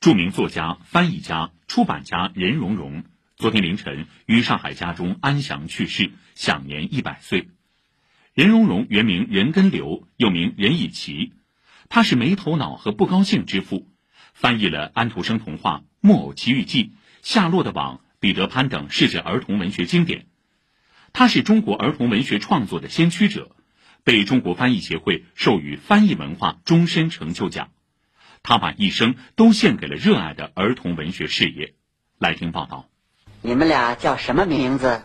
著名作家、翻译家、出版家任溶溶昨天凌晨于上海家中安详去世，享年一百岁。任溶溶原名任根流，又名任以奇，他是没头脑和不高兴之父，翻译了安徒生童话《木偶奇遇记》《夏洛的网》《彼得潘》等世界儿童文学经典。他是中国儿童文学创作的先驱者，被中国翻译协会授予翻译文化终身成就奖。他把一生都献给了热爱的儿童文学事业。来听报道。你们俩叫什么名字？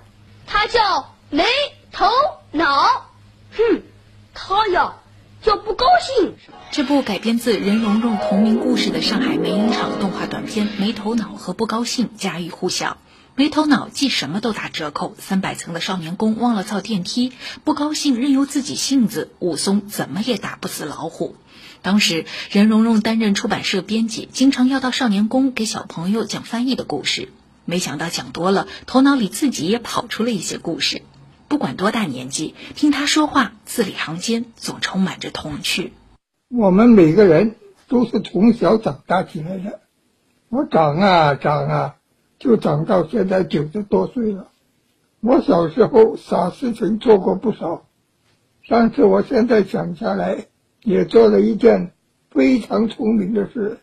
他叫没头脑。哼，他呀叫不高兴。这部改编自任溶溶同名故事的上海美影厂动画短片《没头脑》和《不高兴》家喻户晓。没头脑既什么都打折扣，三百层的少年宫忘了造电梯；不高兴任由自己性子，武松怎么也打不死老虎。当时任溶溶担任出版社编辑，经常要到少年宫给小朋友讲翻译的故事。没想到讲多了，头脑里自己也跑出了一些故事。不管多大年纪，听他说话，字里行间总充满着童趣。我们每个人都是从小长大起来的，我长啊长啊。就长到现在九十多岁了。我小时候傻事情做过不少，但是我现在想下来，也做了一件非常聪明的事，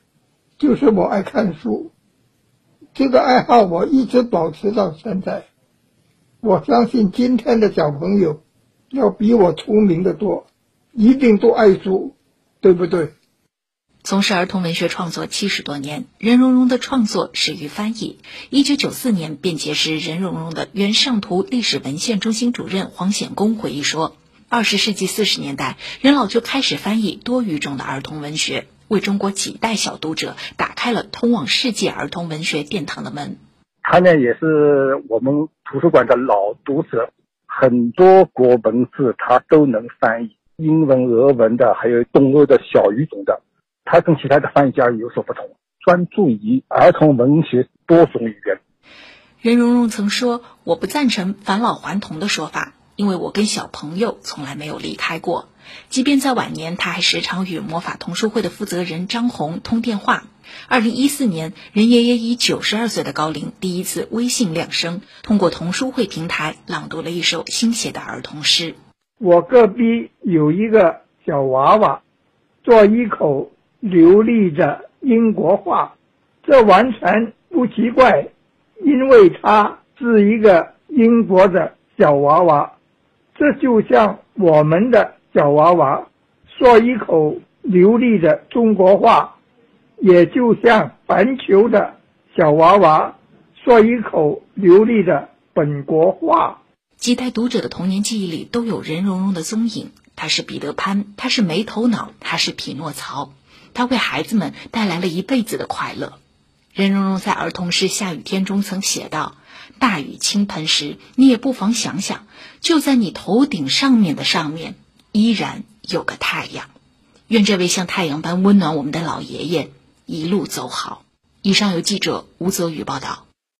就是我爱看书。这个爱好我一直保持到现在。我相信今天的小朋友要比我聪明的多，一定都爱书，对不对？从事儿童文学创作七十多年，任溶溶的创作始于翻译。一九九四年，便结识任溶溶的原上图历史文献中心主任黄显公回忆说：“二十世纪四十年代，任老就开始翻译多语种的儿童文学，为中国几代小读者打开了通往世界儿童文学殿堂的门。他呢，也是我们图书馆的老读者，很多国文字他都能翻译，英文、俄文的，还有东欧的小语种的。”他跟其他的翻译家有所不同，专注于儿童文学多种语言。任溶溶曾说：“我不赞成返老还童的说法，因为我跟小朋友从来没有离开过。即便在晚年，他还时常与魔法童书会的负责人张红通电话。”二零一四年，任爷爷以九十二岁的高龄第一次微信亮声，通过童书会平台朗读了一首新写的儿童诗。我隔壁有一个小娃娃，做一口。流利的英国话，这完全不奇怪，因为他是一个英国的小娃娃。这就像我们的小娃娃说一口流利的中国话，也就像环球的小娃娃说一口流利的本国话。几代读者的童年记忆里都有任溶溶的踪影。他是彼得潘，他是没头脑，他是匹诺曹。他为孩子们带来了一辈子的快乐。任溶溶在儿童诗《下雨天》中曾写道：“大雨倾盆时，你也不妨想想，就在你头顶上面的上面，依然有个太阳。愿这位像太阳般温暖我们的老爷爷一路走好。”以上由记者吴泽宇报道。